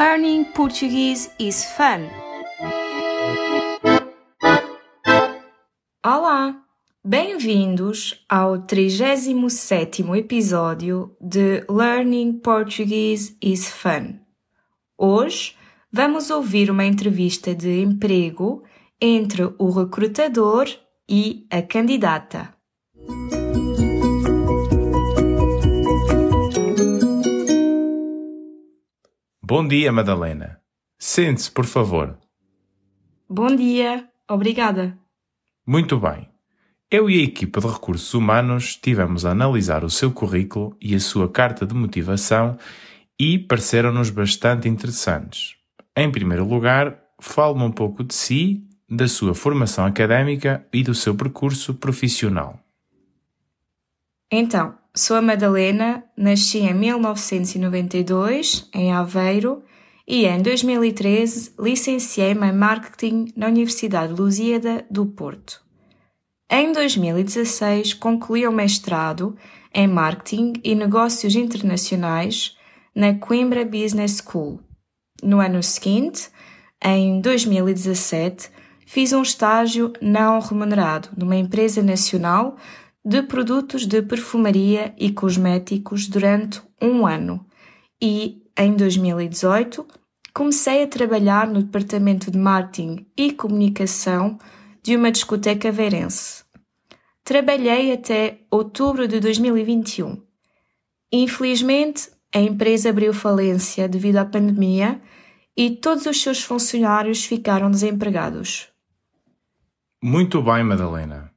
Learning Portuguese is fun. Olá! Bem-vindos ao 37º episódio de Learning Portuguese is Fun. Hoje vamos ouvir uma entrevista de emprego entre o recrutador e a candidata. Bom dia, Madalena. Sente-se, por favor. Bom dia, obrigada. Muito bem. Eu e a equipa de recursos humanos tivemos a analisar o seu currículo e a sua carta de motivação e pareceram-nos bastante interessantes. Em primeiro lugar, fale-me um pouco de si, da sua formação académica e do seu percurso profissional. Então, sou a Madalena, nasci em 1992, em Aveiro, e em 2013 licenciei-me em Marketing na Universidade Lusíada do Porto. Em 2016 concluí o mestrado em Marketing e Negócios Internacionais na Coimbra Business School. No ano seguinte, em 2017, fiz um estágio não remunerado numa empresa nacional de produtos de perfumaria e cosméticos durante um ano e, em 2018, comecei a trabalhar no departamento de marketing e comunicação de uma discoteca verense. Trabalhei até outubro de 2021. Infelizmente, a empresa abriu falência devido à pandemia e todos os seus funcionários ficaram desempregados. Muito bem, Madalena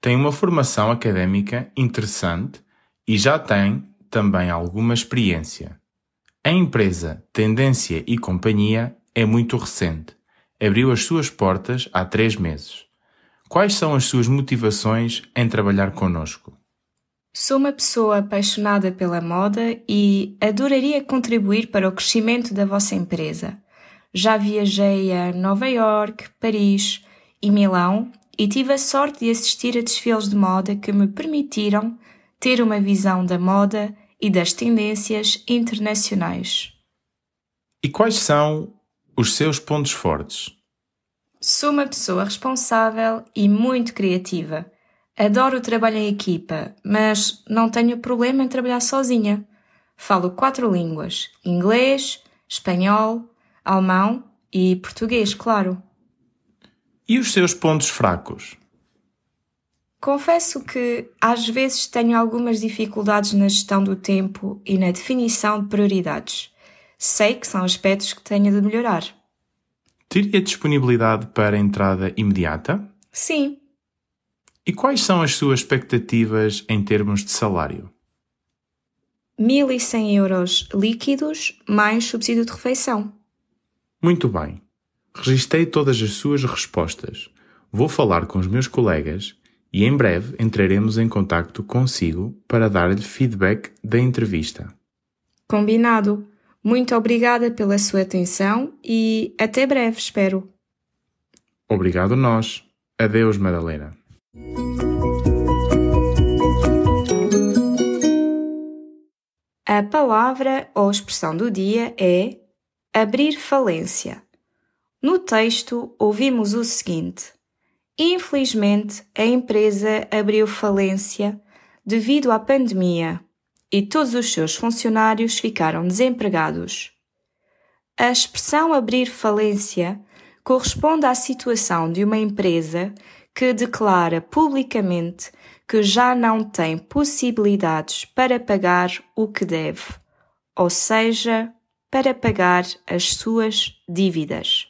tem uma formação académica interessante e já tem também alguma experiência. A empresa Tendência e Companhia é muito recente. Abriu as suas portas há três meses. Quais são as suas motivações em trabalhar conosco? Sou uma pessoa apaixonada pela moda e adoraria contribuir para o crescimento da vossa empresa. Já viajei a Nova York, Paris e Milão e tive a sorte de assistir a desfiles de moda que me permitiram ter uma visão da moda e das tendências internacionais. E quais são os seus pontos fortes? Sou uma pessoa responsável e muito criativa. Adoro o trabalho em equipa, mas não tenho problema em trabalhar sozinha. Falo quatro línguas: inglês, espanhol, alemão e português, claro. E os seus pontos fracos? Confesso que às vezes tenho algumas dificuldades na gestão do tempo e na definição de prioridades. Sei que são aspectos que tenho de melhorar. Teria disponibilidade para entrada imediata? Sim. E quais são as suas expectativas em termos de salário? 1.100 euros líquidos mais subsídio de refeição. Muito bem. Registrei todas as suas respostas. Vou falar com os meus colegas e em breve entraremos em contato consigo para dar-lhe feedback da entrevista. Combinado. Muito obrigada pela sua atenção e até breve, espero. Obrigado nós. Adeus, Madalena. A palavra ou expressão do dia é abrir falência. No texto, ouvimos o seguinte: Infelizmente, a empresa abriu falência devido à pandemia e todos os seus funcionários ficaram desempregados. A expressão abrir falência corresponde à situação de uma empresa que declara publicamente que já não tem possibilidades para pagar o que deve, ou seja, para pagar as suas dívidas.